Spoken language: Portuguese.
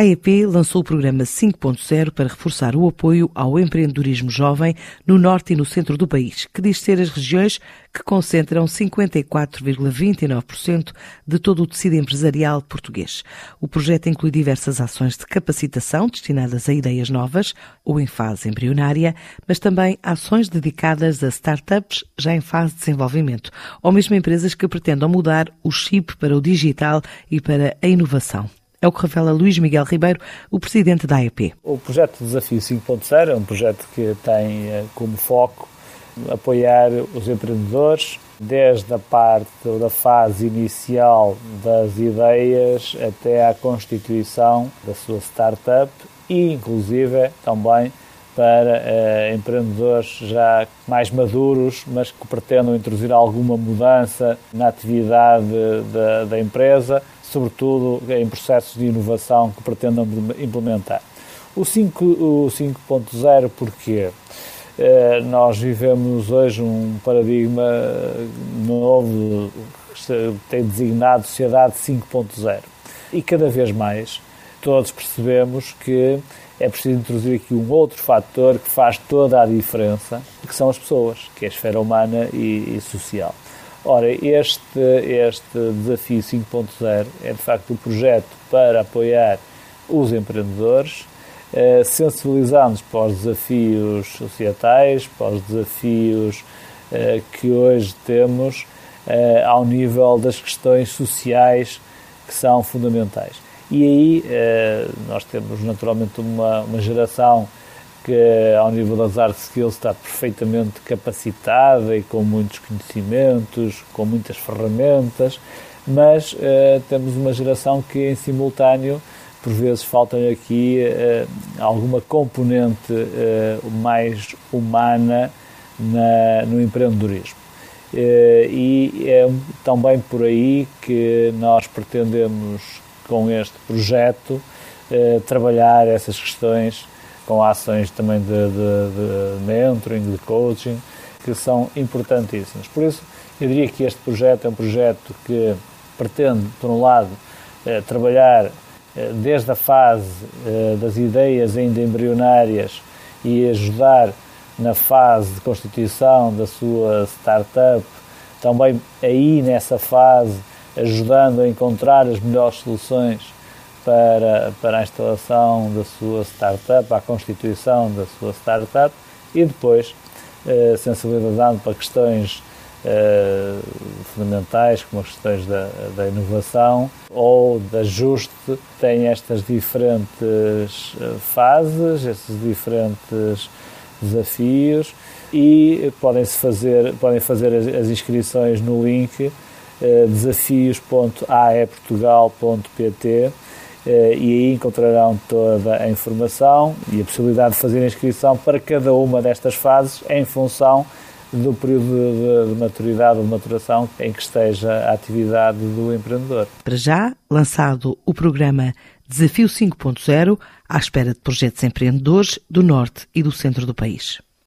A AEP lançou o programa 5.0 para reforçar o apoio ao empreendedorismo jovem no norte e no centro do país, que diz ser as regiões que concentram 54,29% de todo o tecido empresarial português. O projeto inclui diversas ações de capacitação destinadas a ideias novas ou em fase embrionária, mas também ações dedicadas a startups já em fase de desenvolvimento, ou mesmo empresas que pretendam mudar o chip para o digital e para a inovação. É o que revela Luís Miguel Ribeiro, o presidente da AEP. O projeto Desafio 5.0 é um projeto que tem eh, como foco apoiar os empreendedores desde a parte da fase inicial das ideias até à constituição da sua startup e, inclusive, também para uh, empreendedores já mais maduros, mas que pretendam introduzir alguma mudança na atividade da, da empresa, sobretudo em processos de inovação que pretendam implementar. O 5.0 porquê? Uh, nós vivemos hoje um paradigma novo que tem designado Sociedade 5.0 e cada vez mais todos percebemos que é preciso introduzir aqui um outro fator que faz toda a diferença, que são as pessoas, que é a esfera humana e, e social. Ora, este, este desafio 5.0 é de facto um projeto para apoiar os empreendedores, eh, sensibilizando-os para os desafios societais, para os desafios eh, que hoje temos eh, ao nível das questões sociais que são fundamentais. E aí eh, nós temos naturalmente uma, uma geração que, ao nível das hard skills, está perfeitamente capacitada e com muitos conhecimentos, com muitas ferramentas, mas uh, temos uma geração que, em simultâneo, por vezes falta aqui uh, alguma componente uh, mais humana na, no empreendedorismo. e é também por aí que nós pretendemos com este projeto, eh, trabalhar essas questões com ações também de, de, de, mentoring, de coaching, que são importantíssimas. Por isso, eu diria que este projeto é um projeto que pretende, por um lado, eh, trabalhar eh, desde a fase eh, das ideias ainda embrionárias e ajudar na fase de constituição da sua startup, também aí nessa fase ajudando a encontrar as melhores soluções para, para a instalação da sua startup, a constituição da sua startup e depois eh, sensibilizando para questões eh, fundamentais, como as questões da, da inovação ou de ajuste, tem estas diferentes eh, fases, estes diferentes desafios e podem-se fazer, podem fazer as, as inscrições no link eh, desafios.aeportugal.pt e aí encontrarão toda a informação e a possibilidade de fazer inscrição para cada uma destas fases em função do período de, de maturidade ou de maturação em que esteja a atividade do empreendedor. Para já, lançado o programa Desafio 5.0, à espera de projetos empreendedores do norte e do centro do país.